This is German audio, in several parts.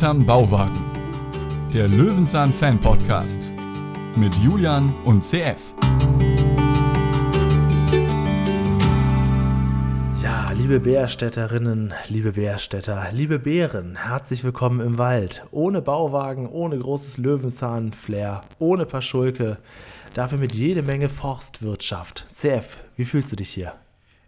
Hinterm Bauwagen. Der Löwenzahn Fan Podcast mit Julian und CF. Ja, liebe Bärstädterinnen, liebe Bärstädter, liebe Bären, herzlich willkommen im Wald. Ohne Bauwagen, ohne großes Löwenzahn-Flair, ohne Paschulke, dafür mit jede Menge Forstwirtschaft. CF, wie fühlst du dich hier?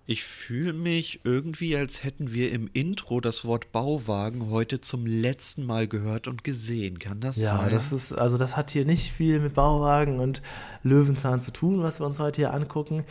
Ich fühle mich irgendwie, als hätten wir im Intro das Wort Bauwagen heute zum letzten Mal gehört und gesehen. Kann das ja, sein? Ja, das ist, also das hat hier nicht viel mit Bauwagen und Löwenzahn zu tun, was wir uns heute hier angucken.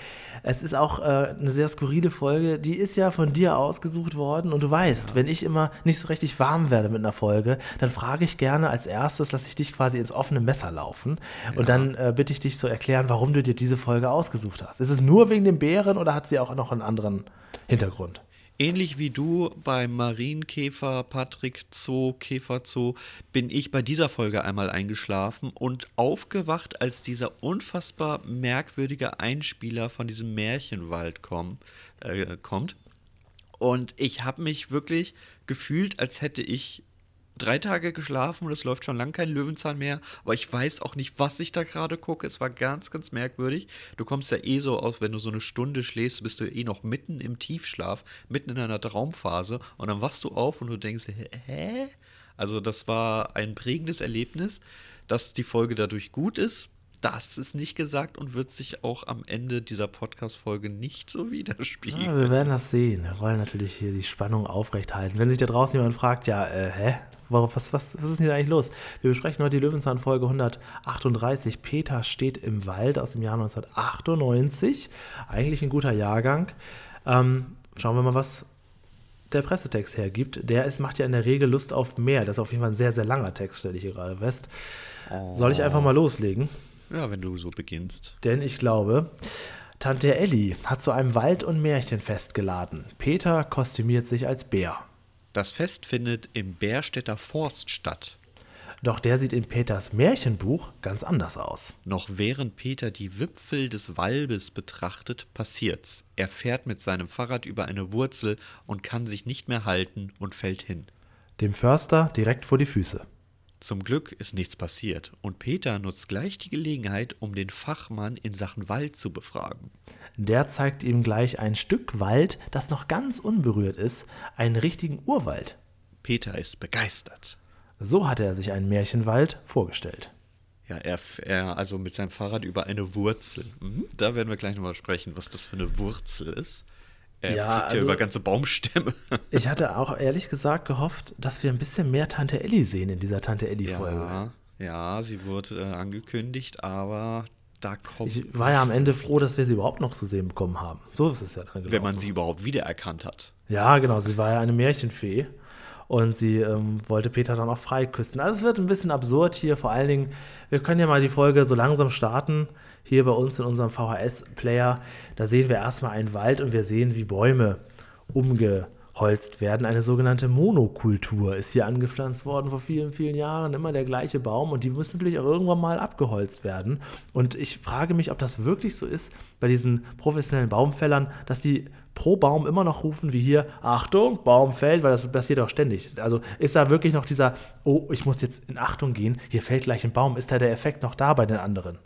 Es ist auch äh, eine sehr skurrile Folge. Die ist ja von dir ausgesucht worden und du weißt, ja. wenn ich immer nicht so richtig warm werde mit einer Folge, dann frage ich gerne als erstes, lasse ich dich quasi ins offene Messer laufen ja. und dann äh, bitte ich dich zu erklären, warum du dir diese Folge ausgesucht hast. Ist es nur wegen den Bären oder hat sie auch noch einen anderen Hintergrund? Ähnlich wie du beim Marienkäfer, Patrick Zoo, Käfer Zoo, bin ich bei dieser Folge einmal eingeschlafen und aufgewacht, als dieser unfassbar merkwürdige Einspieler von diesem Märchenwald komm, äh, kommt. Und ich habe mich wirklich gefühlt, als hätte ich drei Tage geschlafen und es läuft schon lange kein Löwenzahn mehr, aber ich weiß auch nicht, was ich da gerade gucke. Es war ganz, ganz merkwürdig. Du kommst ja eh so aus, wenn du so eine Stunde schläfst, bist du eh noch mitten im Tiefschlaf, mitten in einer Traumphase und dann wachst du auf und du denkst, hä? Also das war ein prägendes Erlebnis, dass die Folge dadurch gut ist, das ist nicht gesagt und wird sich auch am Ende dieser Podcast-Folge nicht so widerspiegeln. Ja, wir werden das sehen. Wir wollen natürlich hier die Spannung aufrechthalten. Wenn sich da draußen jemand fragt, ja, äh, hä? Was, was, was ist denn hier eigentlich los? Wir besprechen heute die Löwenzahn-Folge 138. Peter steht im Wald aus dem Jahr 1998. Eigentlich ein guter Jahrgang. Ähm, schauen wir mal, was der Pressetext hergibt. Der ist, macht ja in der Regel Lust auf mehr. Das ist auf jeden Fall ein sehr, sehr langer Text, stelle ich hier gerade fest. Soll ich einfach mal loslegen? Ja, wenn du so beginnst. Denn ich glaube, Tante Elli hat zu einem Wald- und Märchenfest geladen. Peter kostümiert sich als Bär. Das Fest findet im Bärstädter Forst statt. Doch der sieht in Peters Märchenbuch ganz anders aus. Noch während Peter die Wipfel des Walbes betrachtet, passiert's. Er fährt mit seinem Fahrrad über eine Wurzel und kann sich nicht mehr halten und fällt hin. Dem Förster direkt vor die Füße. Zum Glück ist nichts passiert und Peter nutzt gleich die Gelegenheit, um den Fachmann in Sachen Wald zu befragen. Der zeigt ihm gleich ein Stück Wald, das noch ganz unberührt ist, einen richtigen Urwald. Peter ist begeistert. So hatte er sich einen Märchenwald vorgestellt. Ja, er, er also mit seinem Fahrrad über eine Wurzel. Mhm, da werden wir gleich nochmal sprechen, was das für eine Wurzel ist. Er ja, fliegt also, ja über ganze Baumstämme. ich hatte auch ehrlich gesagt gehofft, dass wir ein bisschen mehr Tante Elli sehen in dieser Tante Elli-Folge. Ja, ja, sie wurde äh, angekündigt, aber da kommt. Ich war ja am Ende froh, dass wir sie überhaupt noch zu sehen bekommen haben. So ist es ja dann genau. Wenn man sie überhaupt wiedererkannt hat. Ja, genau. Sie war ja eine Märchenfee. Und sie ähm, wollte Peter dann auch freiküssen. Also es wird ein bisschen absurd hier. Vor allen Dingen, wir können ja mal die Folge so langsam starten hier bei uns in unserem VHS-Player, da sehen wir erstmal einen Wald und wir sehen, wie Bäume umgeholzt werden. Eine sogenannte Monokultur ist hier angepflanzt worden vor vielen, vielen Jahren. Immer der gleiche Baum und die müssen natürlich auch irgendwann mal abgeholzt werden. Und ich frage mich, ob das wirklich so ist bei diesen professionellen Baumfällern, dass die pro Baum immer noch rufen wie hier, Achtung, Baum fällt, weil das passiert auch ständig. Also ist da wirklich noch dieser, oh, ich muss jetzt in Achtung gehen, hier fällt gleich ein Baum. Ist da der Effekt noch da bei den anderen?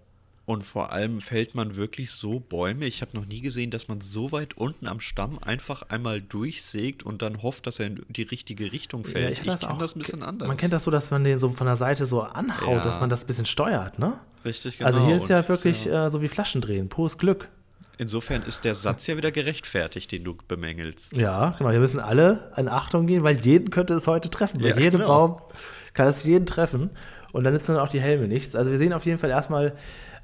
Und vor allem fällt man wirklich so Bäume. Ich habe noch nie gesehen, dass man so weit unten am Stamm einfach einmal durchsägt und dann hofft, dass er in die richtige Richtung fällt. Ja, ich, ich kenne das ein bisschen anders. Man kennt das so, dass man den so von der Seite so anhaut, ja. dass man das ein bisschen steuert, ne? Richtig, genau. Also hier ist ja wirklich ja. Äh, so wie Flaschendrehen, pures Glück. Insofern ist der Satz ja wieder gerechtfertigt, den du bemängelst. Ja, genau. Hier müssen alle in Achtung gehen, weil jeden könnte es heute treffen. Bei jedem genau. Baum kann es jeden treffen. Und dann nützen dann auch die Helme nichts. Also wir sehen auf jeden Fall erstmal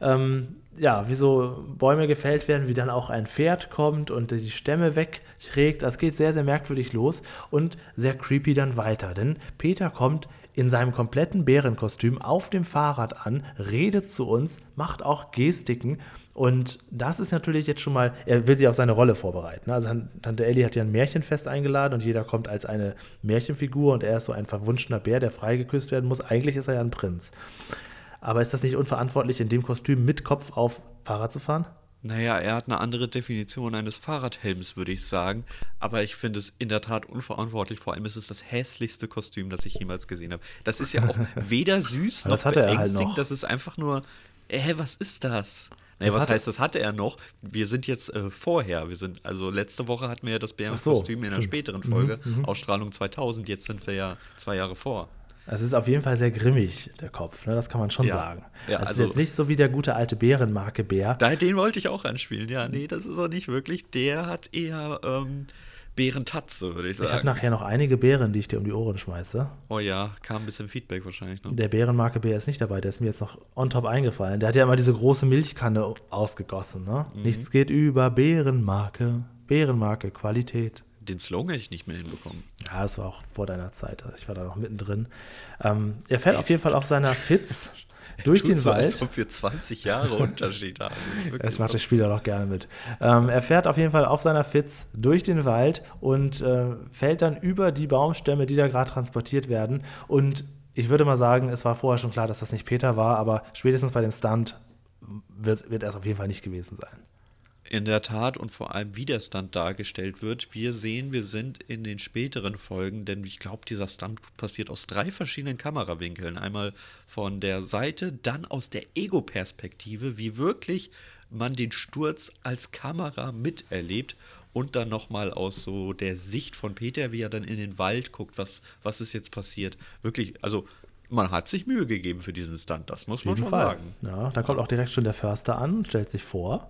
ähm, ja, wie so Bäume gefällt werden, wie dann auch ein Pferd kommt und die Stämme wegträgt. Das geht sehr, sehr merkwürdig los und sehr creepy dann weiter. Denn Peter kommt in seinem kompletten Bärenkostüm auf dem Fahrrad an, redet zu uns, macht auch Gestiken. Und das ist natürlich jetzt schon mal, er will sich auf seine Rolle vorbereiten. Also Tante Ellie hat ja ein Märchenfest eingeladen und jeder kommt als eine Märchenfigur und er ist so ein verwunschener Bär, der freigeküsst werden muss. Eigentlich ist er ja ein Prinz. Aber ist das nicht unverantwortlich, in dem Kostüm mit Kopf auf Fahrrad zu fahren? Naja, er hat eine andere Definition eines Fahrradhelms, würde ich sagen. Aber ich finde es in der Tat unverantwortlich. Vor allem ist es das hässlichste Kostüm, das ich jemals gesehen habe. Das ist ja auch weder süß noch halt beängstigend. noch. das ist einfach nur, hä, was ist das? Naja, was heißt, das hatte er noch? Wir sind jetzt äh, vorher. Wir sind, also letzte Woche hatten wir ja das so, Bärenkostüm in einer späteren Folge, Ausstrahlung 2000. Jetzt sind wir ja zwei Jahre vor. Es ist auf jeden Fall sehr grimmig, der Kopf, ne? das kann man schon Ja. sagen. Ja, es also- ist jetzt nicht so wie der gute alte Bärenmarke Bär. Da, den wollte ich auch anspielen. Ja, nee, das ist auch nicht wirklich. Der hat eher ähm, Bärentatze, würde ich Ich habe sagen. nachher noch einige Bären, die ich dir um die Ohren schmeiße. oh ja, kam ein bisschen Feedback wahrscheinlich. Ne? Der Bärenmarke Bär ist nicht dabei, der ist mir jetzt noch on top eingefallen. Der hat ja immer diese große Milchkanne ausgegossen. Ne? Mhm. Nichts geht über Bärenmarke. Bärenmarke, Qualität. Den Slogan hätte ich nicht mehr hinbekommen. Ja, das war auch vor deiner Zeit. Also Ich war da noch mittendrin. Ähm, er fährt auf jeden Fall auf seiner Fitz durch den so, Wald. als ob wir 20 Jahre Unterschied haben. Das ist wirklich Ich mache das Spiel auch gerne mit. Ähm, er fährt auf jeden Fall auf seiner Fitz durch den Wald und äh, fällt dann über die Baumstämme, die da gerade transportiert werden. Und ich würde mal sagen, es war vorher schon klar, dass das nicht Peter war, aber spätestens bei dem Stunt wird, wird er es auf jeden Fall nicht gewesen sein. In der Tat und vor allem, wie der Stunt dargestellt wird. Wir sehen, wir sind in den späteren Folgen, denn ich glaube, dieser Stunt passiert aus drei verschiedenen Kamerawinkeln. Einmal von der Seite, dann aus der Ego-Perspektive, wie wirklich man den Sturz als Kamera miterlebt und dann nochmal aus so der Sicht von Peter, wie er dann in den Wald guckt, was, was ist jetzt passiert. Wirklich, also man hat sich Mühe gegeben für diesen Stunt, das muss man schon Fall. sagen. Ja, dann kommt auch direkt schon der Förster an, stellt sich vor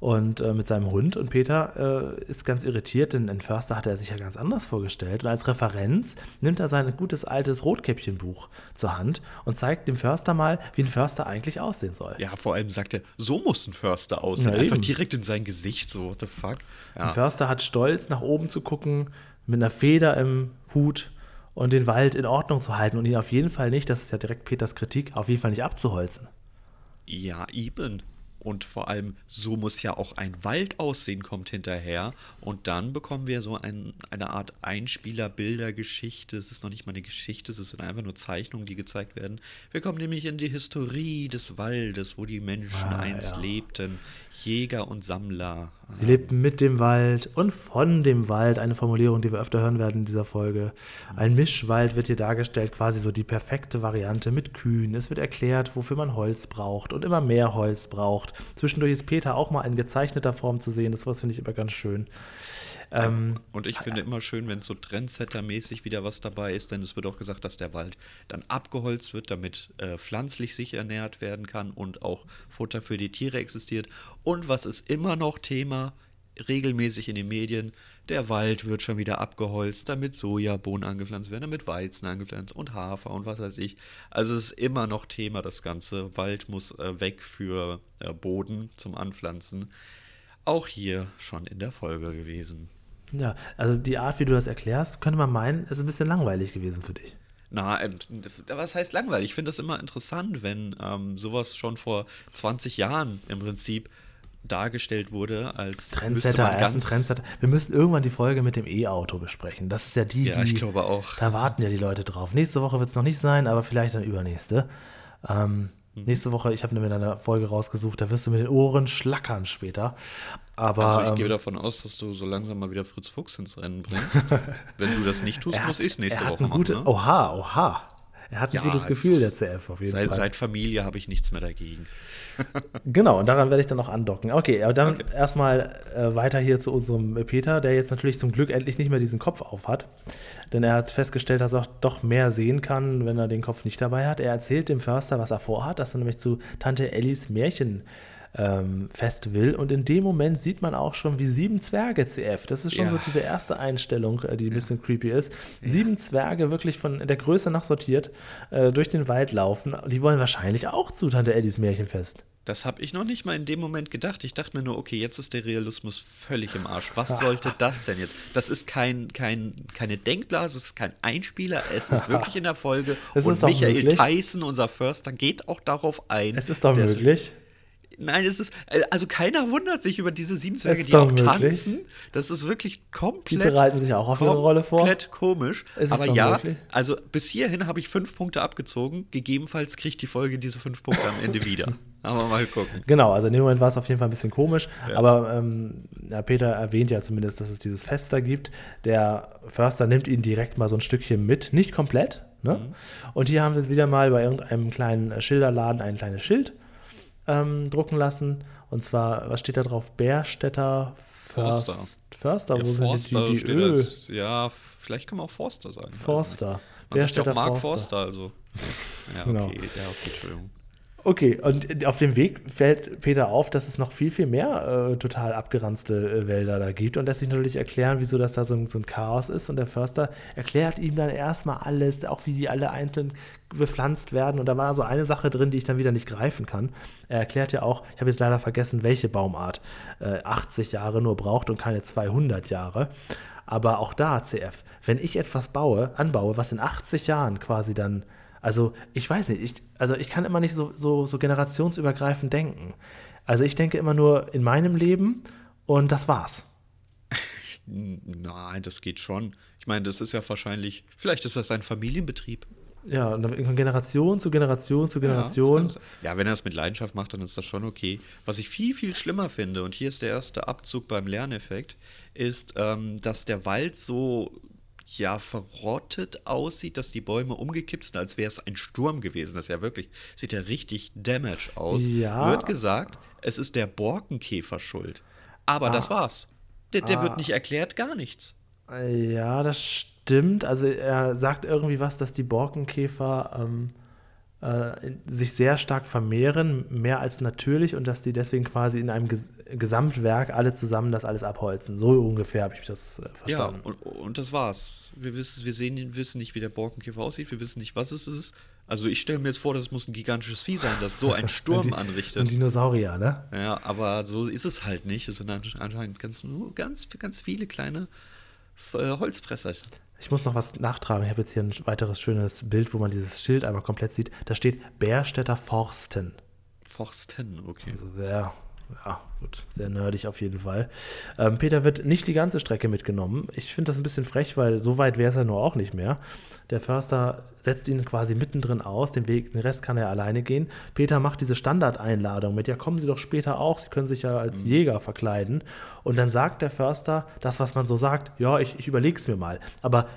und äh, mit seinem Hund und Peter äh, ist ganz irritiert, denn ein Förster hatte er sich ja ganz anders vorgestellt und als Referenz nimmt er sein gutes altes Rotkäppchenbuch zur Hand und zeigt dem Förster mal, wie ein Förster eigentlich aussehen soll. Ja, vor allem sagt er, so muss ein Förster aussehen. Einfach direkt in sein Gesicht, so, what the fuck. Ein Ja, Förster hat Stolz, nach oben zu gucken, mit einer Feder im Hut und den Wald in Ordnung zu halten und ihn auf jeden Fall nicht, das ist ja direkt Peters Kritik, auf jeden Fall nicht abzuholzen. ja, eben. Und vor allem, so muss ja auch ein Wald aussehen, kommt hinterher. Und dann bekommen wir so ein, eine Art Einspieler-Bilder-Geschichte. Es ist noch nicht mal eine Geschichte, es sind einfach nur Zeichnungen, die gezeigt werden. Wir kommen nämlich in die Historie des Waldes, wo die Menschen Ah, einst ja. lebten. Jäger und Sammler. Sie lebten mit dem Wald und von dem Wald, eine Formulierung, die wir öfter hören werden in dieser Folge. Ein Mischwald wird hier dargestellt, quasi so die perfekte Variante mit Kühen. Es wird erklärt, wofür man Holz braucht und immer mehr Holz braucht. Zwischendurch ist Peter auch mal in gezeichneter Form zu sehen, das finde ich immer ganz schön. Ähm, Und ich finde immer schön, wenn so Trendsetter-mäßig wieder was dabei ist, denn es wird auch gesagt, dass der Wald dann abgeholzt wird, damit äh, pflanzlich sich ernährt werden kann und auch Futter für die Tiere existiert. Und was ist immer noch Thema, regelmäßig in den Medien, der Wald wird schon wieder abgeholzt, damit Sojabohnen angepflanzt werden, damit Weizen angepflanzt und Hafer und was weiß ich. Also es ist immer noch Thema, das Ganze. Wald muss äh, weg für äh, Boden zum Anpflanzen. Auch hier schon in der Folge gewesen. Ja, also die Art, wie du das erklärst, könnte man meinen, ist ein bisschen langweilig gewesen für dich. Na, ähm, was heißt langweilig? Ich finde das immer interessant, wenn ähm, sowas schon vor 20 Jahren im Prinzip dargestellt wurde, als Trendsetter, man ganz, Trendsetter. Wir müssen irgendwann die Folge mit dem E-Auto besprechen. Das ist ja die, Ja, die. ich glaube auch. Da warten ja die Leute drauf. Nächste Woche wird es noch nicht sein, aber vielleicht dann übernächste. Ähm. Nächste Woche, ich habe mir eine Folge rausgesucht, da wirst du mit den Ohren schlackern später. Aber Also ich ähm, gehe davon aus, dass du so langsam mal wieder Fritz Fuchs ins Rennen bringst. wenn du das nicht tust, muss ich es nächste Woche machen. gute, ne? Oha, oha. Er hat ein Ja, gutes es Gefühl, der CF, auf jeden Seit, Fall. seit Familie habe ich nichts mehr dagegen. Genau, und daran werde ich dann noch andocken. Okay, aber dann Okay. erstmal äh, weiter hier zu unserem Peter, der jetzt natürlich zum Glück endlich nicht mehr diesen Kopf auf hat. Denn er hat festgestellt, dass er auch doch mehr sehen kann, wenn er den Kopf nicht dabei hat. Er erzählt dem Förster, was er vorhat, dass er nämlich zu Tante Ellis Märchen ähm, fest will. Und in dem Moment sieht man auch schon, wie sieben Zwerge CF, das ist schon Ja. so diese erste Einstellung, äh, die ein bisschen creepy ist, sieben Zwerge wirklich von der Größe nach sortiert äh, durch den Wald laufen. Die wollen wahrscheinlich auch zu Tante Ellis Märchenfest. Das habe ich noch nicht mal in dem Moment gedacht. Ich dachte mir nur, okay, jetzt ist der Realismus völlig im Arsch. Was sollte das denn jetzt? Das ist kein, kein, keine Denkblase, es ist kein Einspieler, es ist wirklich in der Folge. Es und ist doch Michael möglich. Tyson, unser Förster, geht auch darauf ein. Es ist doch möglich. Nein, es ist, äh, also keiner wundert sich über diese sieben Zwerge, die auch möglich. tanzen. Das ist wirklich Die komplett. bereiten sich auch auf ihre Rolle vor. Komplett komisch. Aber ja, möglich? also bis hierhin habe ich fünf Punkte abgezogen. Gegebenenfalls kriegt die Folge diese fünf Punkte am Ende wieder. Aber mal gucken. Genau, also in dem Moment war es auf jeden Fall ein bisschen komisch, aber ähm, ja, Peter erwähnt ja zumindest, dass es dieses Fest da gibt. Der Förster nimmt ihn direkt mal so ein Stückchen mit, nicht komplett. Ne? Mhm. Und hier haben wir wieder mal bei irgendeinem kleinen Schilderladen ein kleines Schild ähm, drucken lassen. Und zwar, was steht da drauf? Bärstädter Först, Forster. Förster, Ja, wo Forster sind die, die steht Ö? als, ja, vielleicht kann man auch Forster sagen. Forster. Man sagt ja Bärstädter auch Mark Forster. Forster, also. Ja, Genau. okay, ja, okay, Entschuldigung. Okay, und auf dem Weg fällt Peter auf, dass es noch viel, viel mehr äh, total abgeranzte äh, Wälder da gibt und lässt sich natürlich erklären, wieso das da so ein, so ein Chaos ist. Und der Förster erklärt ihm dann erstmal alles, auch wie die alle einzeln bepflanzt werden. Und da war so eine Sache drin, die ich dann wieder nicht greifen kann. Er erklärt ja auch, ich habe jetzt leider vergessen, welche Baumart äh, 80 Jahre nur braucht und keine 200 Jahre. Aber auch da, CF, wenn ich etwas baue, anbaue, was in 80 Jahren quasi dann also ich weiß nicht, ich, also ich kann immer nicht so, so, so generationsübergreifend denken. Also ich denke immer nur in meinem Leben und das war's. Nein, das geht schon. Ich meine, das ist ja wahrscheinlich, vielleicht ist das ein Familienbetrieb. Ja, und dann von Generation zu Generation zu Ja, Generation. sein. ja, wenn er es mit Leidenschaft macht, dann ist das schon okay. Was ich viel, viel schlimmer finde, und hier ist der erste Abzug beim Lerneffekt, ist, ähm, dass der Wald so ja verrottet aussieht, dass die Bäume umgekippt sind, als wäre es ein Sturm gewesen. Das ist ja wirklich, sieht ja richtig damage aus. Ja. Wird gesagt, es ist der Borkenkäfer schuld. Aber Ah. das war's. Der, der wird nicht erklärt, gar nichts. Ja, das stimmt. Also er sagt irgendwie was, dass die Borkenkäfer ähm, äh, sich sehr stark vermehren, mehr als natürlich, und dass die deswegen quasi in einem Ges Gesamtwerk alle zusammen das alles abholzen. So ungefähr habe ich das äh, Ja, verstanden. und, und das war's. Wir wissen, wir sehen, wissen nicht, wie der Borkenkäfer aussieht, wir wissen nicht, was es ist. Also ich stelle mir jetzt vor, das muss ein gigantisches Vieh sein, das so einen Sturm Die- anrichtet. Ein Dinosaurier, ne? Ja, aber so ist es halt nicht. Es sind anscheinend ganz, nur ganz, ganz viele kleine äh, Holzfresser. Ich muss noch was nachtragen. Ich habe jetzt hier ein weiteres schönes Bild, wo man dieses Schild einmal komplett sieht. Da steht Bärstädter Forsten. Forsten, okay. Also sehr, ja, gut, sehr nerdig auf jeden Fall. Ähm, Peter wird nicht die ganze Strecke mitgenommen. Ich finde das ein bisschen frech, weil so weit wäre es ja nur auch nicht mehr. Der Förster setzt ihn quasi mittendrin aus, den Weg, den Rest kann er alleine gehen. Peter macht diese Standardeinladung mit, ja, kommen Sie doch später auch, Sie können sich ja als Jäger verkleiden. Und dann sagt der Förster das, was man so sagt, ja, ich, ich überlege es mir mal. Aber,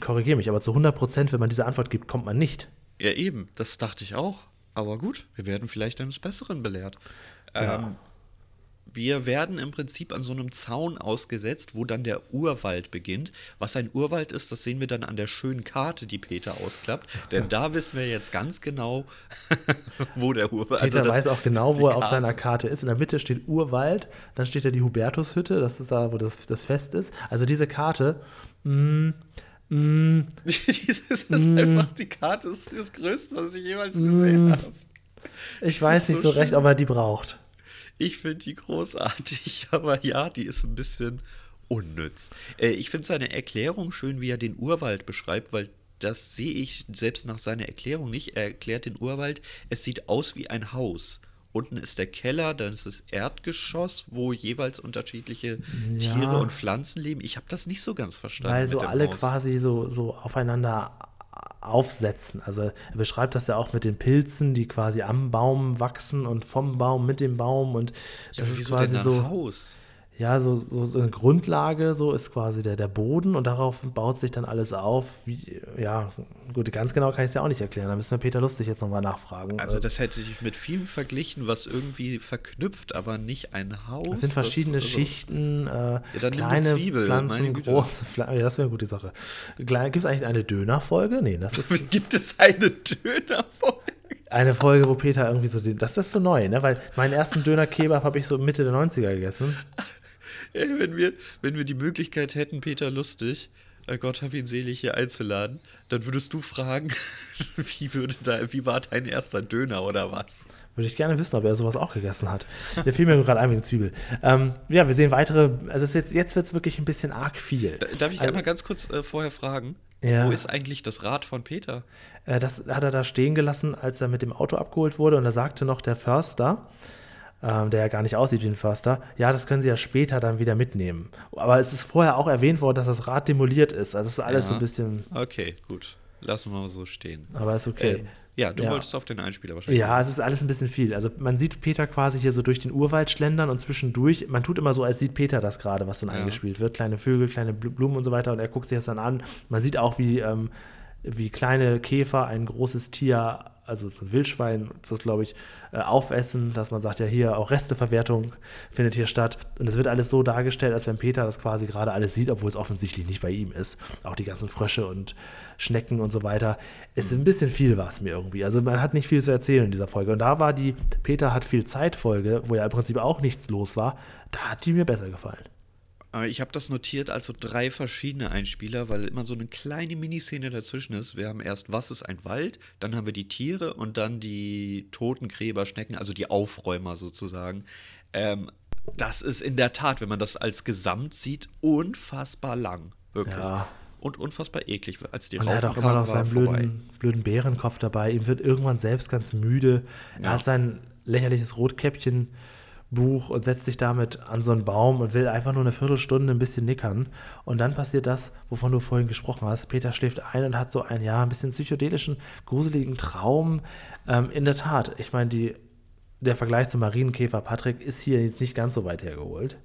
korrigiere mich, aber zu 100 Prozent, wenn man diese Antwort gibt, kommt man nicht. Ja, eben, das dachte ich auch. Aber gut, wir werden vielleicht eines Besseren belehrt. Ähm, wir werden im Prinzip an so einem Zaun ausgesetzt, wo dann der Urwald beginnt. Was ein Urwald ist, das sehen wir dann an der schönen Karte, die Peter ausklappt. Denn da wissen wir jetzt ganz genau, wo der Urwald Peter das- weiß auch genau, wo er auf seiner Karte ist. In der Mitte steht Urwald, dann steht da die Hubertushütte, das ist da, wo das, das Fest ist. Also diese Karte, mm, mm, Dieses ist einfach, die Karte ist das Größte, was ich jemals gesehen habe. ich Das weiß ist nicht so so recht, schön. ob er die braucht. Ich finde die großartig, aber ja, die ist ein bisschen unnütz. Äh, ich finde seine Erklärung schön, wie er den Urwald beschreibt, weil das sehe ich selbst nach seiner Erklärung nicht. Er erklärt den Urwald, es sieht aus wie ein Haus. Unten ist der Keller, dann ist das Erdgeschoss, wo jeweils unterschiedliche Ja. Tiere und Pflanzen leben. Ich habe das nicht so ganz verstanden. Weil so alle Haus. quasi so, so aufeinander aufsetzen. Also er beschreibt das ja auch mit den Pilzen, die quasi am Baum wachsen und vom Baum mit dem Baum und Ja, das aber ist quasi so. Haus? Ja, so, so, so eine Grundlage, so ist quasi der, der Boden und darauf baut sich dann alles auf. Wie, ja, gut, ganz genau kann ich es ja auch nicht erklären. Da müssen wir Peter Lustig jetzt nochmal nachfragen. Also das hätte ich mit vielem verglichen, was irgendwie verknüpft, aber nicht ein Haus. das sind verschiedene das, also- Schichten, äh, eine kleine Zwiebel, Pflanzen, große Pflanzen. Ja, das wäre eine gute Sache. Gibt es eigentlich eine Döner-Folge? Nee, das ist Gibt es eine Dönerfolge? eine Folge, wo Peter irgendwie so, den, das ist so neu, ne? Weil meinen ersten Döner-Kebab habe ich so Mitte der 90er gegessen. Ey, wenn, wir, wenn wir die Möglichkeit hätten, Peter Lustig, äh Gott hab ihn selig, hier einzuladen, dann würdest du fragen, wie, würde da, wie war dein erster Döner oder was? Würde ich gerne wissen, ob er sowas auch gegessen hat. Der fiel mir gerade ein wegen Zwiebel. Ähm, ja, wir sehen weitere, also jetzt, jetzt wird es wirklich ein bisschen arg viel. Da, darf ich Also- einmal ganz kurz äh, vorher fragen? Ja. Wo ist eigentlich das Rad von Peter? Äh, das hat er da stehen gelassen, als er mit dem Auto abgeholt wurde. Und da sagte noch der Förster, ähm, der ja gar nicht aussieht wie ein Förster, ja, das können Sie ja später dann wieder mitnehmen. Aber es ist vorher auch erwähnt worden, dass das Rad demoliert ist. Also es ist alles Ja. so ein bisschen, Okay, gut. Lassen wir mal so stehen. aber ist okay. Ähm, ja, du Ja. wolltest auf den Einspieler wahrscheinlich. Ja, es ist alles ein bisschen viel. Also man sieht Peter quasi hier so durch den Urwald schlendern und zwischendurch, man tut immer so, als sieht Peter das gerade, was dann Ja. eingespielt wird. Kleine Vögel, kleine Bl- Blumen und so weiter und er guckt sich das dann an. Man sieht auch, wie, ähm, wie kleine Käfer ein großes Tier, also so ein Wildschwein, ist das glaube ich, äh, aufessen, dass man sagt, ja hier auch Resteverwertung findet hier statt. Und es wird alles so dargestellt, als wenn Peter das quasi gerade alles sieht, obwohl es offensichtlich nicht bei ihm ist. Auch die ganzen Frösche und Schnecken und so weiter. Es ist ein bisschen viel war es mir irgendwie. Also man hat nicht viel zu erzählen in dieser Folge. Und da war die Peter hat viel Zeit Folge, wo ja im Prinzip auch nichts los war, da hat die mir besser gefallen. Aber ich habe das notiert als so drei verschiedene Einspieler, weil immer so eine kleine Miniszene dazwischen ist. Wir haben erst, was ist ein Wald, dann haben wir die Tiere und dann die Totengräber, Schnecken, also die Aufräumer sozusagen. Ähm, das ist in der Tat, wenn man das als Gesamt sieht, unfassbar lang. Wirklich. Ja. Und unfassbar eklig. Als die Und er hat auch immer noch seinen blöden, blöden Bärenkopf dabei. Ihm wird irgendwann selbst ganz müde. Er Ja. hat sein lächerliches Rotkäppchen-Buch und setzt sich damit an so einen Baum und will einfach nur eine Viertelstunde ein bisschen nickern. Und dann passiert das, wovon du vorhin gesprochen hast. Peter schläft ein und hat so einen, ja, ein bisschen psychedelischen, gruseligen Traum. Ähm, in der Tat, ich meine, die, der Vergleich zum Marienkäfer Patrick ist hier jetzt nicht ganz so weit hergeholt.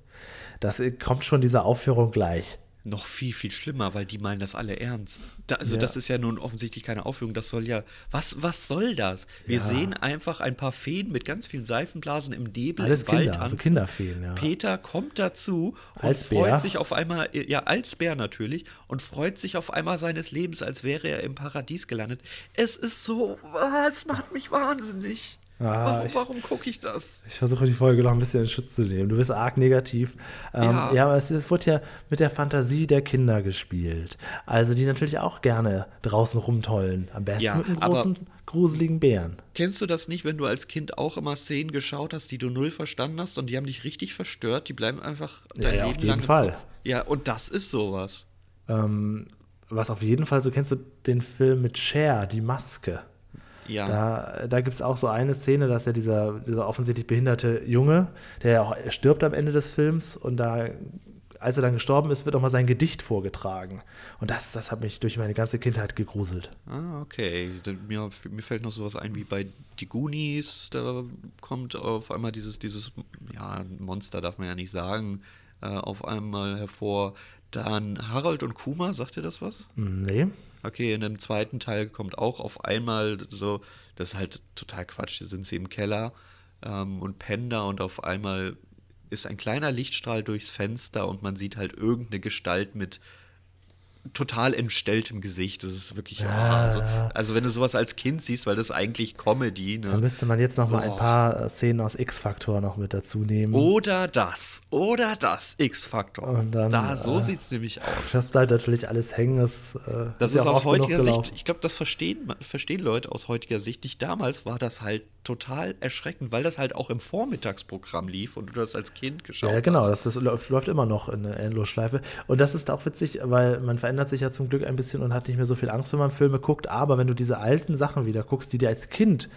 Das äh, kommt schon dieser Aufführung gleich. Noch viel, viel schlimmer, weil die meinen das alle ernst. Da, also Ja. das ist ja nun offensichtlich keine Aufführung, das soll ja, was, was soll das? Wir Ja. sehen einfach ein paar Feen mit ganz vielen Seifenblasen im Nebel Alles im Wald Kinder, also tanzen. Kinderfeen, ja. Peter kommt dazu und Als freut Bär. sich auf einmal, ja, als Bär natürlich, und freut sich auf einmal seines Lebens, als wäre er im Paradies gelandet. Es ist so, es macht mich wahnsinnig. Ah, warum warum gucke ich das? Ich versuche die Folge noch ein bisschen in Schutz zu nehmen. Du bist arg negativ. Ähm, Ja. ja. aber es, es wird ja mit der Fantasie der Kinder gespielt. Also die natürlich auch gerne draußen rumtollen. Am besten Ja, mit einem großen, gruseligen Bären. Kennst du das nicht, wenn du als Kind auch immer Szenen geschaut hast, die du null verstanden hast und die haben dich richtig verstört? Die bleiben einfach dein ja, auf Leben jeden lang Fall. Kopf. Ja, und das ist sowas. Ähm, was auf jeden Fall, so kennst du den Film mit Cher, die Maske. Ja. Da, da gibt es auch so eine Szene, dass ja dieser, dieser offensichtlich behinderte Junge, der ja auch stirbt am Ende des Films und da, als er dann gestorben ist, wird auch mal sein Gedicht vorgetragen. Und das, das hat mich durch meine ganze Kindheit gegruselt. Ah, okay. Mir, mir fällt noch sowas ein wie bei Die Goonies. Da kommt auf einmal dieses, dieses, ja, Monster darf man ja nicht sagen, äh, auf einmal hervor. Dann Harold und Kuma, sagt ihr das was? Nee. Okay, in dem zweiten Teil kommt auch auf einmal so, das ist halt total Quatsch, hier sind sie im Keller ähm, und da und auf einmal ist ein kleiner Lichtstrahl durchs Fenster und man sieht halt irgendeine Gestalt mit total entstelltem Gesicht. Das ist wirklich, ja. Ja. also, also wenn du sowas als Kind siehst, weil das ist eigentlich Comedy, Da ne? müsste man jetzt noch mal ein Boah. paar äh, Szenen aus X-Factor noch mit dazu nehmen. Oder das, oder das, X-Faktor. Da, so äh, sieht's nämlich aus. Das bleibt natürlich alles hängen. Das, äh, Das ja ist auch aus heutiger Sicht, ich glaube, das verstehen, verstehen Leute aus heutiger Sicht nicht. Damals war das halt total erschreckend, weil das halt auch im Vormittagsprogramm lief und du das als Kind geschaut Ja, genau, hast. das, das läuft, läuft immer noch in der Endlosschleife. Und das ist auch witzig, weil man verändert sich ja zum Glück ein bisschen und hat nicht mehr so viel Angst, wenn man Filme guckt. Aber wenn du diese alten Sachen wieder guckst, die dir als Kind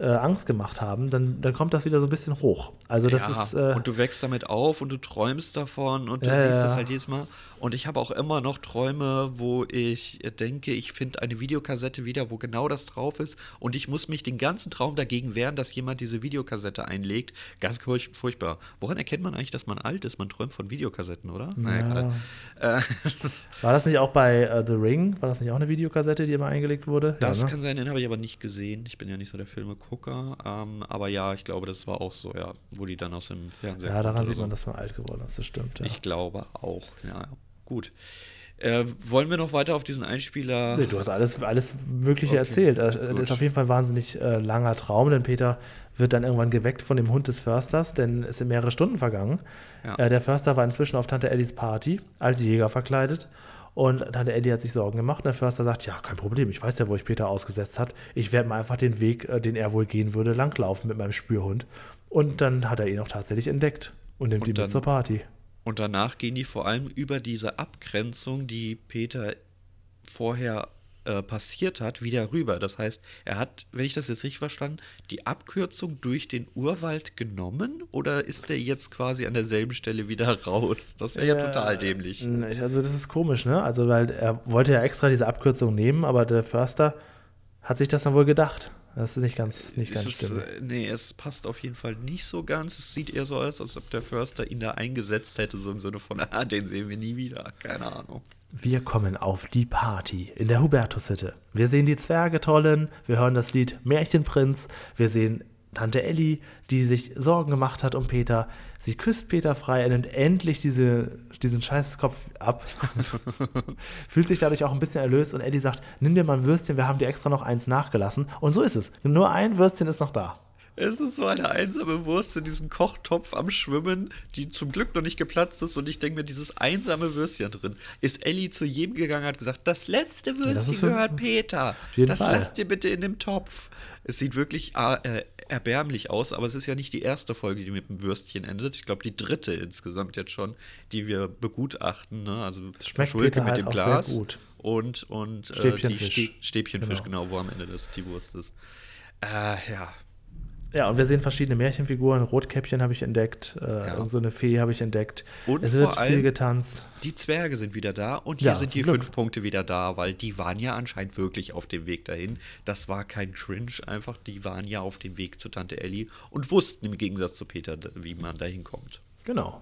äh, Angst gemacht haben, dann, dann kommt das wieder so ein bisschen hoch. Also das ja, ist. Äh, und du wächst damit auf und du träumst davon und du Ja, siehst ja. das halt jedes Mal. Und ich habe auch immer noch Träume, wo ich denke, ich finde eine Videokassette wieder, wo genau das drauf ist. Und ich muss mich den ganzen Traum dagegen wehren, dass jemand diese Videokassette einlegt. Ganz furch- furchtbar. Woran erkennt man eigentlich, dass man alt ist? Man träumt von Videokassetten, oder? Naja, egal. Äh, war das nicht auch bei äh, The Ring? War das nicht auch eine Videokassette, die immer eingelegt wurde? Das ja, ne? kann sein, den habe ich aber nicht gesehen. Ich bin ja nicht so der Filmegucker. Ähm, aber ja, ich glaube, das war auch so, ja, wo die dann aus dem Fernseher Ja, daran sieht oder man, so. dass man alt geworden ist. Das stimmt. Ja. Ich glaube auch, ja, gut. Äh, wollen wir noch weiter auf diesen Einspieler? Nee, du hast alles, alles Mögliche Okay, erzählt. Äh, Das ist auf jeden Fall ein wahnsinnig äh, langer Traum, denn Peter wird dann irgendwann geweckt von dem Hund des Försters, denn es sind mehrere Stunden vergangen. Ja. Äh, der Förster war inzwischen auf Tante Eddies Party als Jäger verkleidet. Und Tante Eddie hat sich Sorgen gemacht. Und der Förster sagt: Ja, kein Problem, ich weiß ja, wo ich Peter ausgesetzt hat. Ich werde mal einfach den Weg, äh, den er wohl gehen würde, langlaufen mit meinem Spürhund. Und dann hat er ihn auch tatsächlich entdeckt und nimmt Und ihn dann- mit zur Party. Und danach gehen die vor allem über diese Abgrenzung, die Peter vorher äh, passiert hat, wieder rüber. Das heißt, er hat, wenn ich das jetzt richtig verstanden, die Abkürzung durch den Urwald genommen oder ist der jetzt quasi an derselben Stelle wieder raus? Das wäre ja, ja, total dämlich. Also das ist komisch, ne? Also weil er wollte ja extra diese Abkürzung nehmen, aber der Förster hat sich das dann wohl gedacht. Das ist nicht ganz, nicht ganz ist, stimmig. Äh, nee, es passt auf jeden Fall nicht so ganz. Es sieht eher so aus, als ob der Förster ihn da eingesetzt hätte, so im Sinne von, ah, den sehen wir nie wieder. Keine Ahnung. Wir kommen auf die Party in der Hubertushütte. Wir sehen die Zwerge tollen, wir hören das Lied Märchenprinz, wir sehen Tante Elli, die sich Sorgen gemacht hat um Peter. Sie küsst Peter frei, er nimmt endlich diese, diesen Scheißkopf ab. Fühlt sich dadurch auch ein bisschen erlöst und Elli sagt: Nimm dir mal ein Würstchen, wir haben dir extra noch eins nachgelassen. Und so ist es. Nur ein Würstchen ist noch da. Es ist so eine einsame Wurst in diesem Kochtopf am Schwimmen, die zum Glück noch nicht geplatzt ist. Und ich denke mir, dieses einsame Würstchen drin. Ist Ellie zu jedem gegangen, hat gesagt, das letzte Würstchen ja, gehört Peter. Das Fall. lasst ihr bitte in dem Topf. Es sieht wirklich äh, erbärmlich aus, aber es ist ja nicht die erste Folge, die mit dem Würstchen endet. Ich glaube, die dritte insgesamt jetzt schon, die wir begutachten. Ne? Also Schmeckt Schulke Peter mit halt dem Glas und, und äh, die Stäbchenfisch, Stäbchenfisch genau. genau, wo am Ende das, die Wurst ist. Äh, ja, ja, und wir sehen verschiedene Märchenfiguren. Rotkäppchen habe ich entdeckt, äh, ja. so eine Fee habe ich entdeckt. Und es wird viel getanzt. Die Zwerge sind wieder da und hier ja, sind die Glück. fünf Punkte wieder da, weil die waren ja anscheinend wirklich auf dem Weg dahin. Das war kein Cringe, einfach die waren ja auf dem Weg zu Tante Ellie und wussten im Gegensatz zu Peter, wie man da hinkommt. Genau.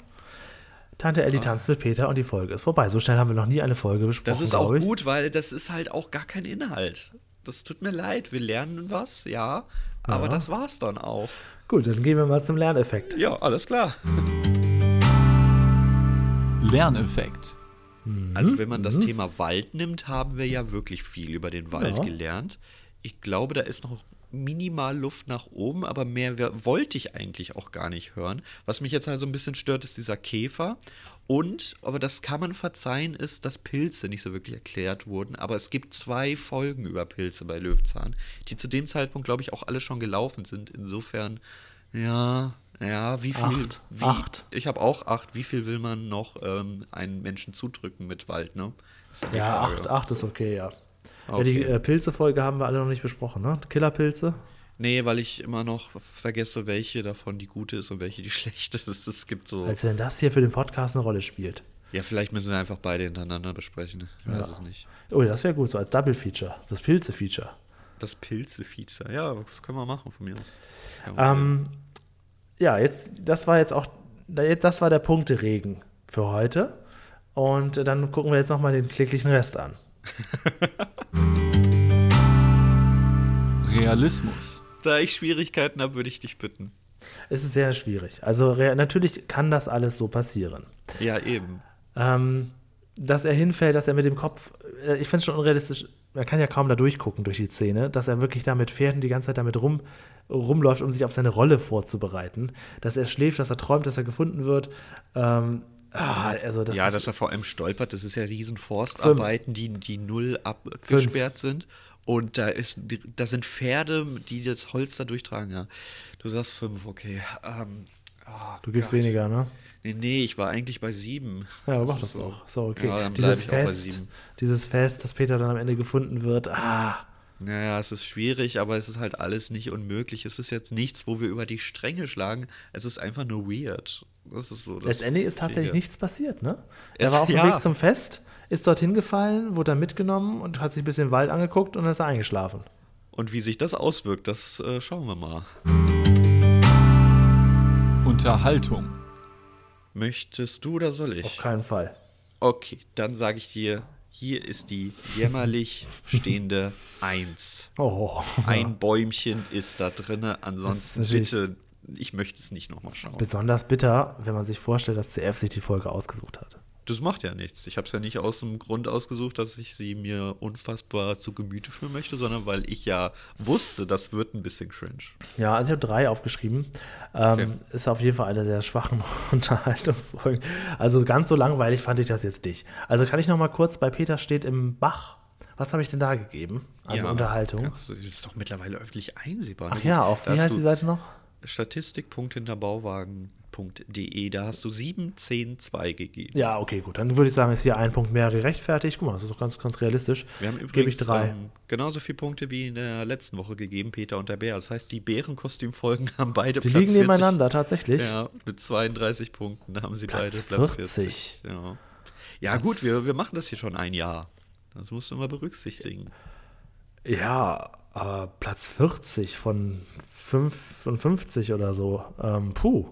Tante Ellie ah. tanzt mit Peter und die Folge ist vorbei. So schnell haben wir noch nie eine Folge besprochen. Das ist auch gut, weil das ist halt auch gar kein Inhalt. Das tut mir leid. Wir lernen was, ja, aber das war's dann auch. Gut, dann gehen wir mal zum Lerneffekt. Ja, alles klar. Lerneffekt. Also wenn man das mhm. Thema Wald nimmt, haben wir ja wirklich viel über den Wald ja. gelernt. Ich glaube, da ist noch minimal Luft nach oben, aber mehr wollte ich eigentlich auch gar nicht hören. Was mich jetzt halt so ein bisschen stört, ist dieser Käfer. Und, aber das kann man verzeihen, ist, dass Pilze nicht so wirklich erklärt wurden. Aber es gibt zwei Folgen über Pilze bei Löwzahn, die zu dem Zeitpunkt, glaube ich, auch alle schon gelaufen sind. Insofern, ja, ja, wie viel? Acht. Wie, acht. Ich habe auch acht. Wie viel will man noch ähm, einen Menschen zudrücken mit Wald, ne? Ja, acht, acht ist okay, ja. Okay. ja die äh, Pilze-Folge haben wir alle noch nicht besprochen, ne? Killerpilze. Nee, weil ich immer noch vergesse, welche davon die gute ist und welche die schlechte ist. Es gibt so. Als wenn das hier für den Podcast eine Rolle spielt. Ja, vielleicht müssen wir einfach beide hintereinander besprechen. Ich weiß ja. es nicht. Oh, das wäre gut, so als Double-Feature. Das Pilze-Feature. Das Pilze-Feature, ja, das können wir machen von mir aus. Ähm, ja, jetzt, das war jetzt auch, das war der Punkteregen für heute. Und dann gucken wir jetzt nochmal den kläglichen Rest an. Realismus. Da ich Schwierigkeiten habe, würde ich dich bitten. Es ist sehr schwierig. Also natürlich kann das alles so passieren. Ja, eben. Ähm, dass er hinfällt, dass er mit dem Kopf, äh, ich finde es schon unrealistisch, man kann ja kaum da durchgucken durch die Szene, dass er wirklich da mit Pferden die ganze Zeit damit rum, rumläuft, um sich auf seine Rolle vorzubereiten. Dass er schläft, dass er träumt, dass er gefunden wird. Ähm, ah, also das ja, dass er vor allem stolpert, das ist ja Riesenforstarbeiten, die, die null abgesperrt fünf. sind. Und da, ist, da sind Pferde, die das Holz da durchtragen, ja. Du sagst fünf, okay. Ähm, oh du gibst Gott. weniger, ne? Nee, nee, ich war eigentlich bei sieben. Ja, aber mach das so. doch. So, okay. Ja, dieses Fest, dieses Fest, das Peter dann am Ende gefunden wird, ah. Naja, es ist schwierig, aber es ist halt alles nicht unmöglich. Es ist jetzt nichts, wo wir über die Stränge schlagen. Es ist einfach nur weird. Das ist so. Das Letztendlich ist tatsächlich nichts passiert, ne? Er es, war auf dem ja. Weg zum Fest ist dorthin gefallen, wurde dann mitgenommen und hat sich ein bisschen den Wald angeguckt und dann ist er eingeschlafen. Und wie sich das auswirkt, das äh, schauen wir mal. Unterhaltung. Möchtest du oder soll ich? Auf keinen Fall. Okay, dann sage ich dir, hier ist die jämmerlich stehende Eins. Oh. Ein Bäumchen ist da drinne, ansonsten bitte, ich möchte es nicht nochmal schauen. Besonders bitter, wenn man sich vorstellt, dass CF sich die Folge ausgesucht hat. Das macht ja nichts. Ich habe es ja nicht aus dem Grund ausgesucht, dass ich sie mir unfassbar zu Gemüte führen möchte, sondern weil ich ja wusste, das wird ein bisschen cringe. Ja, also ich habe drei aufgeschrieben. Ähm, okay. Ist auf jeden Fall eine sehr schwache Unterhaltungsfolge. Also ganz so langweilig fand ich das jetzt nicht. Also kann ich noch mal kurz, bei Peter steht im Bach. Was habe ich denn da gegeben an ja, Unterhaltung? Kannst das ist doch mittlerweile öffentlich einsehbar. Ne? Ach ja, auf wie heißt die Seite noch? Statistik.hinterbauwagen www.fanpodcast.de. Da hast du 7, 10, 2 gegeben. Ja, okay, gut. Dann würde ich sagen, ist hier ein Punkt mehr gerechtfertigt. Guck mal, das ist doch ganz, ganz realistisch. Wir haben übrigens drei. ähm, genauso viele Punkte wie in der letzten Woche gegeben, Peter und der Bär. Das heißt, die Bärenkostümfolgen haben beide Die Platz liegen 40. nebeneinander, tatsächlich. Ja, mit 32 Punkten da haben sie Platz beide Platz 40. 40. Ja, ja gut, wir, wir machen das hier schon ein Jahr. Das musst du mal berücksichtigen. Ja, aber Platz 40 von 55 oder so. Ähm, puh.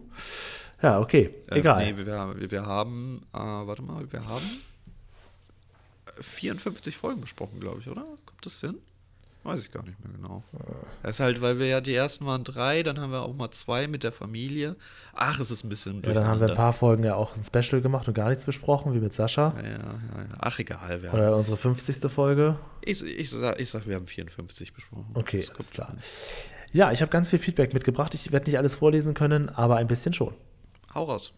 Ja, okay. Ähm, Egal. nee, wir, wir, wir haben, äh, warte mal, wir haben 54 Folgen besprochen, glaube ich, oder? Kommt das hin? Weiß ich gar nicht mehr genau. Das ist halt, weil wir ja die ersten waren drei, dann haben wir auch mal zwei mit der Familie. Ach, es ist ein bisschen ja, dann haben wir ein paar Folgen ja auch ein Special gemacht und gar nichts besprochen, wie mit Sascha. Ja, ja, ja. Ach, egal. Wir haben, Oder unsere 50. Folge. ich, ich, sag, ich sag, wir haben 54 besprochen. Okay, Das alles klar. Ja, ich habe ganz viel Feedback mitgebracht. Ich werde nicht alles vorlesen können, aber ein bisschen schon. Hau raus.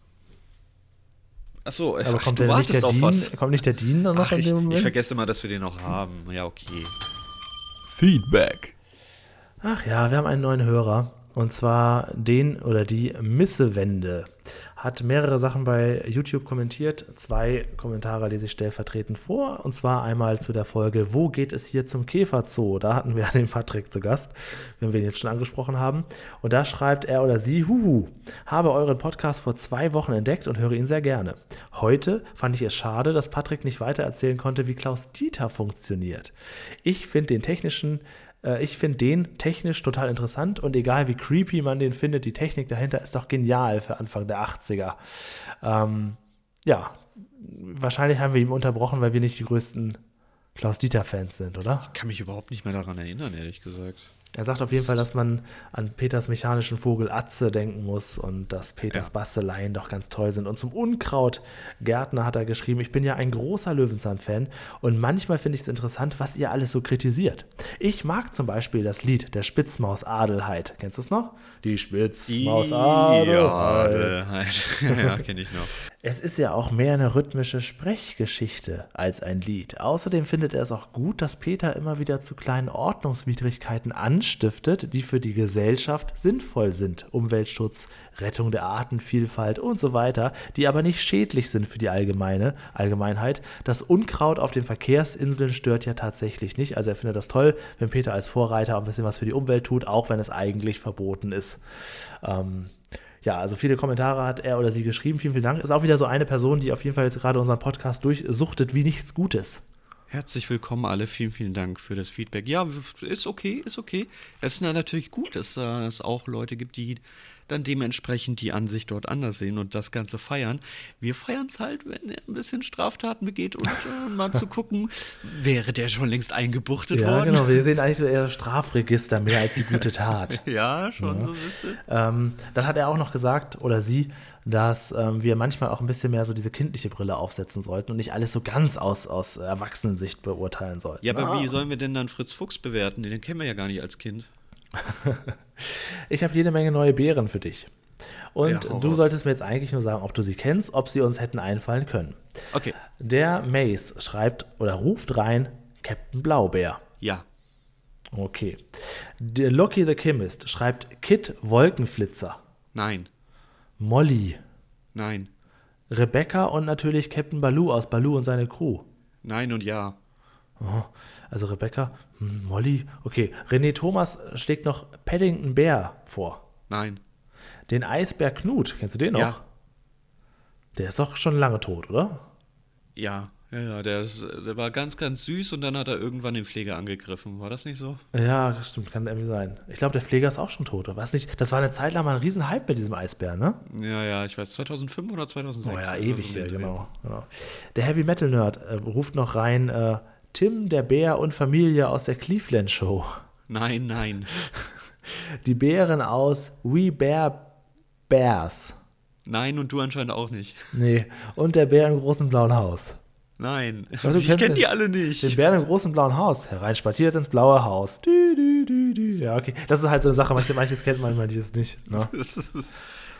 Achso, Aber ach, kommt, du der nicht der wartest auf Dean, was. kommt nicht der Dean dann noch Ach, in ich, dem ich Moment? vergesse mal, dass wir den noch haben. Ja, okay. Feedback. Ach ja, wir haben einen neuen Hörer. Und zwar den oder die Missewende. Hat mehrere Sachen bei YouTube kommentiert. Zwei Kommentare lese ich stellvertretend vor. Und zwar einmal zu der Folge Wo geht es hier zum Käferzoo? Da hatten wir den Patrick zu Gast, wenn wir ihn jetzt schon angesprochen haben. Und da schreibt er oder sie, Huhu, habe euren Podcast vor zwei Wochen entdeckt und höre ihn sehr gerne. Heute fand ich es schade, dass Patrick nicht weiter erzählen konnte, wie Klaus Dieter funktioniert. Ich finde den technischen äh, ich finde den technisch total interessant und egal wie creepy man den findet, die Technik dahinter ist doch genial für Anfang der 80er. Ähm, ja, wahrscheinlich haben wir ihn unterbrochen, weil wir nicht die größten Klaus-Dieter-Fans sind, oder? Kann mich überhaupt nicht mehr daran erinnern, ehrlich gesagt. Er sagt auf jeden Fall, dass man an Peters mechanischen Vogel Atze denken muss und dass Peters Ja. Basteleien doch ganz toll sind. Und zum Unkrautgärtner hat er geschrieben, ich bin ja ein großer Löwenzahn-Fan und manchmal finde ich es interessant, was ihr alles so kritisiert. Ich mag zum Beispiel das Lied der Spitzmaus Adelheid. Kennst du es noch? Die Spitzmaus Adelheid. halt. ja, kenne ich noch. Es ist ja auch mehr eine rhythmische Sprechgeschichte als ein Lied. Außerdem findet er es auch gut, dass Peter immer wieder zu kleinen Ordnungswidrigkeiten anstiftet, die für die Gesellschaft sinnvoll sind. Umweltschutz, Rettung der Artenvielfalt und so weiter, die aber nicht schädlich sind für die allgemeine Allgemeinheit. Das Unkraut auf den Verkehrsinseln stört ja tatsächlich nicht. Also er findet das toll, wenn Peter als Vorreiter ein bisschen was für die Umwelt tut, auch wenn es eigentlich verboten ist. Ähm, ja, also viele Kommentare hat er oder sie geschrieben. Vielen, vielen Dank. Ist auch wieder so eine Person, die auf jeden Fall jetzt gerade unseren Podcast durchsuchtet wie nichts Gutes. Herzlich willkommen alle, vielen, vielen Dank für das Feedback. Ja, ist okay, ist okay. Es ist natürlich gut, dass äh, es auch Leute gibt, die dann dementsprechend die Ansicht dort anders sehen und das Ganze feiern. Wir feiern es halt, wenn er ein bisschen Straftaten begeht und äh, mal zu gucken, wäre der schon längst eingebuchtet Ja, worden. genau. Wir sehen eigentlich eher Strafregister mehr als die gute Tat. Ja, schon so ein bisschen. Ähm, dann hat er auch noch gesagt, oder sie, dass ähm, wir manchmal auch ein bisschen mehr so diese kindliche Brille aufsetzen sollten und nicht alles so ganz aus, aus Erwachsenensicht beurteilen sollten. Ja, aber Ah. wie sollen wir denn dann Fritz Fuchs bewerten? Den kennen wir ja gar nicht als Kind. Ich habe jede Menge neue Beeren für dich. Und Ja, du solltest mir jetzt eigentlich nur sagen, ob du sie kennst, ob sie uns hätten einfallen können. Okay, Der Mace schreibt oder ruft rein Captain Blaubeer. ja. Okay. Der Loki the Chemist schreibt Kit Wolkenflitzer. Nein, Molly. nein, Rebecca und natürlich Captain Baloo aus Baloo und seine Crew. nein und ja. Oh, also Rebecca, hm, Molly, okay. René Thomas schlägt noch Paddington Bear vor. Nein, Den Eisbär Knut, kennst du den noch? Ja. Der ist doch schon lange tot, oder? ja. Ja, ja, der, ist, der war ganz, ganz süß und dann hat er irgendwann den Pfleger angegriffen. War das nicht so? Ja, stimmt, kann irgendwie sein. Ich glaube, der Pfleger ist auch schon tot, oder was nicht? Das war eine Zeit lang mal ein Riesenhype mit diesem Eisbär, ne? Ja, ja, ich weiß, 2005 oder 2006. Oh ja, ewig so Dreh. genau, genau. Der Heavy Metal Nerd äh, ruft noch rein, äh, Tim, der Bär und Familie aus der Cleveland Show. Nein, nein, Die Bären aus We Bear Bears. nein und du anscheinend auch nicht. Nee, und der Bär im großen blauen Haus. Nein, du ich kenne den- die alle Den nicht. Bären im großen blauen Haus. Hereinspaziert ins blaue Haus. Dü, dü, dü, dü. Ja, okay. Das ist halt so eine Sache, manches, kennt man, manches nicht. Ne? Ist-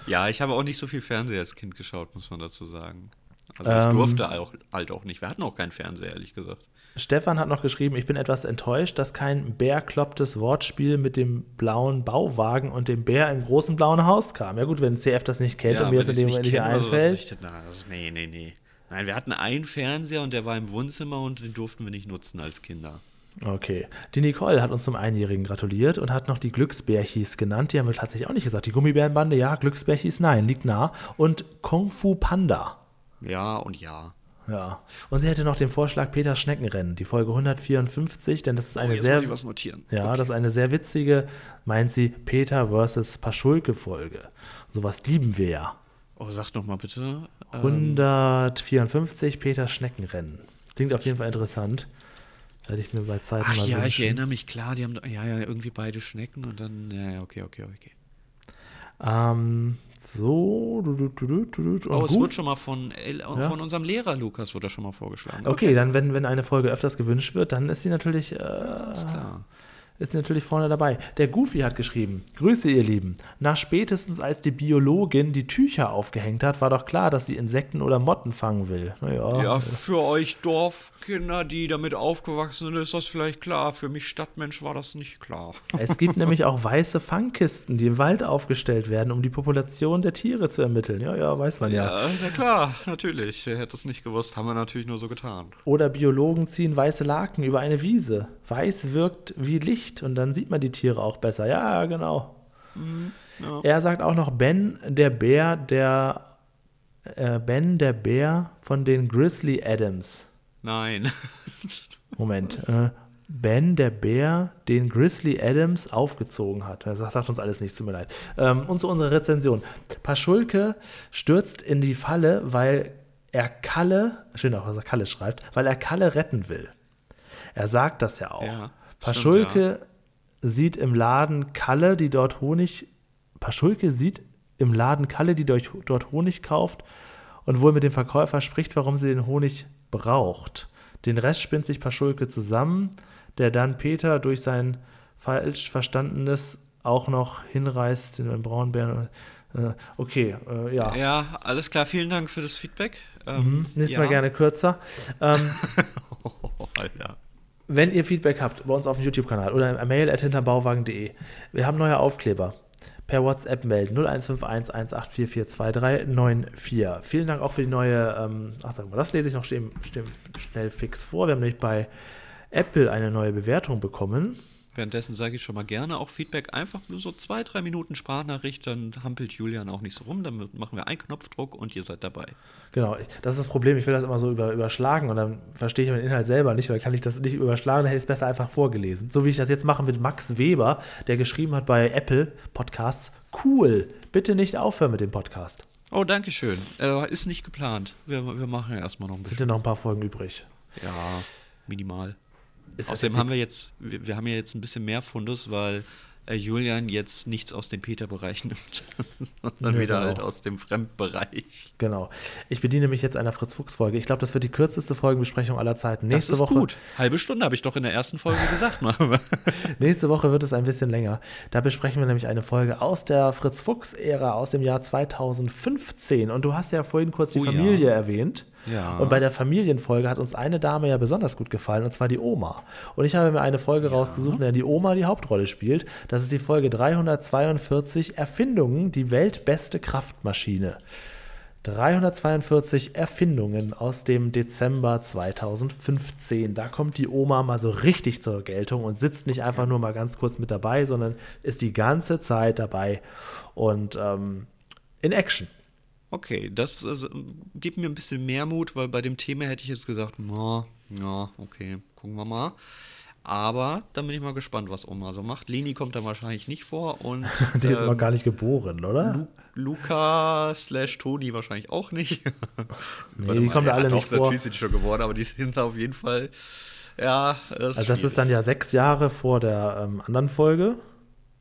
ja, ich habe auch nicht so viel Fernseher als Kind geschaut, muss man dazu sagen. Also ich Ähm. durfte auch, halt auch nicht. Wir hatten auch keinen Fernseher, ehrlich gesagt. Stefan hat noch geschrieben, ich bin etwas enttäuscht, dass kein bärklopptes Wortspiel mit dem blauen Bauwagen und dem Bär im großen blauen Haus kam. Ja gut, wenn CF das nicht kennt und mir das in dem Moment nicht einfällt. Na, also, nee, nee, nee. Nein, wir hatten einen Fernseher und der war im Wohnzimmer und den durften wir nicht nutzen als Kinder. Okay. Die Nicole hat uns zum Einjährigen gratuliert und hat noch die Glücksbärchis genannt. Die haben wir tatsächlich auch nicht gesagt. Die Gummibärenbande, ja. Glücksbärchis, nein, liegt nah. Und Kung Fu Panda. Ja und ja. Ja. Und sie hätte noch den Vorschlag Peter Schneckenrennen, die Folge 154, denn das ist eine oh, sehr. Ja, okay. das ist eine sehr witzige, meint sie, Peter versus Paschulke-Folge. Sowas lieben wir ja. Oh, sag noch mal bitte. 154 Peter Schneckenrennen. Klingt auf jeden Fall interessant. Werde ich mir bei Zeiten Ach mal ja, wünschen. ich erinnere mich klar, die haben ja, ja irgendwie beide Schnecken und dann, ja, ja, okay, okay, okay. Ähm, so, du. Oh, es gut. wird schon mal von, Ja. von unserem Lehrer Lukas das schon mal vorgeschlagen. Okay, dann, wenn, wenn eine Folge öfters gewünscht wird, dann ist sie natürlich, äh, Alles klar. Ist natürlich vorne dabei. Der Goofy hat geschrieben: Grüße, ihr Lieben. Nach spätestens als die Biologin die Tücher aufgehängt hat, war doch klar, dass sie Insekten oder Motten fangen will. Naja. Ja, für euch Dorfkinder, die damit aufgewachsen sind, ist das vielleicht klar. Für mich Stadtmensch war das nicht klar. Es gibt nämlich auch weiße Fangkisten, die im Wald aufgestellt werden, um die Population der Tiere zu ermitteln. Ja, ja, weiß man ja. Ja, na klar, natürlich. Wer hätte es nicht gewusst, haben wir natürlich nur so getan. Oder Biologen ziehen weiße Laken über eine Wiese. Weiß wirkt wie Licht und dann sieht man die Tiere auch besser. Ja, genau. ja. Er sagt auch noch Ben, der Bär, der äh, Ben, der Bär von den Grizzly Adams. Nein. Moment. Äh, ben, der Bär, den Grizzly Adams aufgezogen hat. Das sagt uns alles nichts, tut mir leid. Ähm, und zu unserer Rezension. Paschulke stürzt in die Falle, weil er Kalle, schön auch, was er Kalle schreibt, weil er Kalle retten will. Er sagt das ja auch. Ja, Paschulke sieht im Laden Kalle, die dort Honig. Paschulke sieht im Laden Kalle, die dort dort Honig kauft und wohl mit dem Verkäufer spricht, warum sie den Honig braucht. Den Rest spinnt sich Paschulke zusammen, der dann Peter durch sein falsch Verstandenes auch noch hinreißt, den Braunbären. Äh, okay, äh, ja. Ja, alles klar. Vielen Dank für das Feedback. Ähm, Mhm, Nächstes ja. Mal gerne kürzer. Ähm, Oh, Alter. Wenn ihr Feedback habt bei uns auf dem YouTube-Kanal oder mail at hinterbauwagen.de, wir haben neue Aufkleber. Per WhatsApp melden 0151 184429394. Vielen Dank auch für die neue, ähm, ach sag mal, das lese ich noch schnell, schnell fix vor. Wir haben nämlich bei Apple eine neue Bewertung bekommen. Währenddessen sage ich schon mal gerne auch Feedback. Einfach nur so zwei, drei Minuten Sprachnachricht, dann hampelt Julian auch nicht so rum. Dann machen wir einen Knopfdruck und ihr seid dabei. Genau, das ist das Problem. Ich will das immer so über, überschlagen und dann verstehe ich den Inhalt selber nicht, weil kann ich das nicht überschlagen, dann hätte ich es besser einfach vorgelesen. So wie ich das jetzt mache mit Max Weber, der geschrieben hat bei Apple Podcasts, cool, bitte nicht aufhören mit dem Podcast. Oh, danke schön. Äh, ist nicht geplant. Wir, wir machen ja erstmal noch ein Sind bisschen. ja noch ein paar Folgen übrig. Ja, minimal. Ist Außerdem haben wir jetzt, wir, wir haben ja jetzt ein bisschen mehr Fundus, weil äh, Julian jetzt nichts aus dem Peter-Bereich nimmt, sondern Nö, wieder genau. halt aus dem Fremdbereich. Genau. Ich bediene mich jetzt einer Fritz-Fuchs-Folge. Ich glaube, das wird die kürzeste Folgenbesprechung aller Zeiten. Nächste das ist Woche, gut. Halbe Stunde habe ich doch in der ersten Folge gesagt. Nächste Woche wird es ein bisschen länger. Da besprechen wir nämlich eine Folge aus der Fritz-Fuchs-Ära aus dem Jahr 2015. Und du hast ja vorhin kurz die Oh ja. Familie erwähnt. Ja. Und bei der Familienfolge hat uns eine Dame ja besonders gut gefallen, und zwar die Oma. Und ich habe mir eine Folge rausgesucht, in der die Oma die Hauptrolle spielt. Das ist die Folge 342 Erfindungen, die weltbeste Kraftmaschine. 342 Erfindungen aus dem Dezember 2015. Da kommt die Oma mal so richtig zur Geltung und sitzt nicht einfach nur mal ganz kurz mit dabei, sondern ist die ganze Zeit dabei und ähm, in Action. Okay, das also, gibt mir ein bisschen mehr Mut, weil bei dem Thema hätte ich jetzt gesagt, na, ja, okay, gucken wir mal. Aber dann bin ich mal gespannt, was Oma so macht. Leni kommt da wahrscheinlich nicht vor und Die ist noch ähm, gar nicht geboren, oder? Luca slash Toni wahrscheinlich auch nicht. Nee, die kommen da ja, alle nicht vor. Natürlich sind die schon geworden, aber die sind auf jeden Fall, ja, das Also das ist dann ja sechs Jahre vor der ähm, anderen Folge.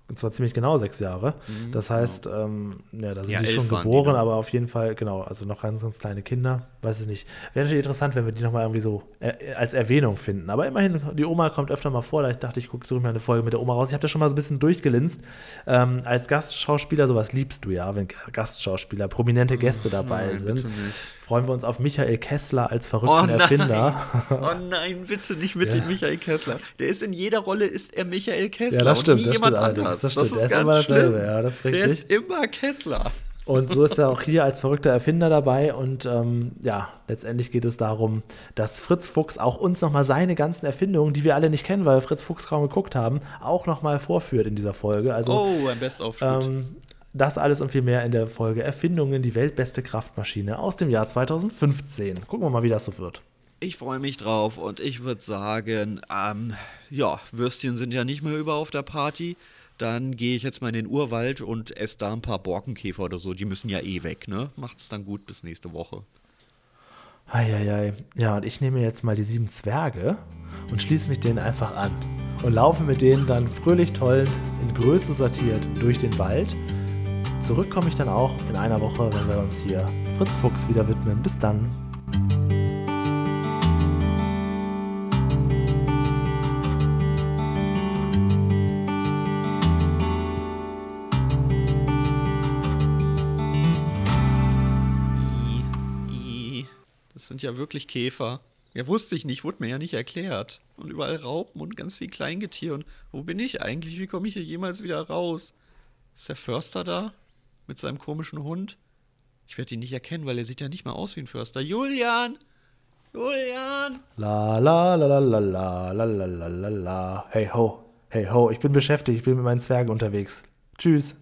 Und zwar ziemlich genau sechs Jahre. Mhm, das heißt, ähm, ja, da sind Ja, die schon die, geboren, ne? aber auf jeden Fall, genau, also noch ganz, ganz kleine Kinder. Weiß ich nicht. Wäre natürlich interessant, wenn wir die nochmal irgendwie so äh, als Erwähnung finden. Aber immerhin, die Oma kommt öfter mal vor. Da ich dachte, ich gucke suche mir eine Folge mit der Oma raus. Ich habe das schon mal so ein bisschen durchgelinst. Ähm, als Gastschauspieler, sowas liebst du ja, wenn Gastschauspieler, prominente Gäste dabei nein, sind. Freuen wir uns auf Michael Kessler als Oh verrückten nein. Erfinder. Oh nein, bitte nicht mit Ja. dem Michael Kessler. Der ist in jeder Rolle ist er Michael Kessler Ja, das und stimmt, nie das jemand stimmt anders. Das Das, stimmt. ist Er ist immer dasselbe, ja, das ist Der richtig. ist immer Kessler. Und so ist er auch hier als verrückter Erfinder dabei. Und ähm, ja, letztendlich geht es darum, dass Fritz Fuchs auch uns nochmal seine ganzen Erfindungen, die wir alle nicht kennen, weil wir Fritz Fuchs kaum geguckt haben, auch nochmal vorführt in dieser Folge. Also Oh, ein Best-of-Shoot. ähm, das alles und viel mehr in der Folge Erfindungen, die weltbeste Kraftmaschine aus dem Jahr 2015. Gucken wir mal, wie das so wird. Ich freue mich drauf und ich würde sagen, ähm, ja, Würstchen sind ja nicht mehr über auf der Party. Dann gehe ich jetzt mal in den Urwald und esse da ein paar Borkenkäfer oder so. Die müssen ja eh weg, ne? Macht's dann gut bis nächste Woche. Eieiei. Ja, und ich nehme jetzt mal die sieben Zwerge und schließe mich denen einfach an. Und laufe mit denen dann fröhlich tollend, in Größe sortiert durch den Wald. Zurück komme ich dann auch in einer Woche, wenn wir uns hier Fritz Fuchs wieder widmen. Bis dann. Sind ja wirklich Käfer. Ja, wusste ich nicht, wurde mir ja nicht erklärt. Und überall Raupen und ganz viel Kleingetier. Und wo bin ich eigentlich? Wie komme ich hier jemals wieder raus? Ist der Förster da? Mit seinem komischen Hund? Ich werde ihn nicht erkennen, weil er sieht ja nicht mal aus wie ein Förster. Julian! Julian! La la la la la la la la la la la. Hey ho, hey ho, ich bin beschäftigt, ich bin mit meinen Zwergen unterwegs. Tschüss.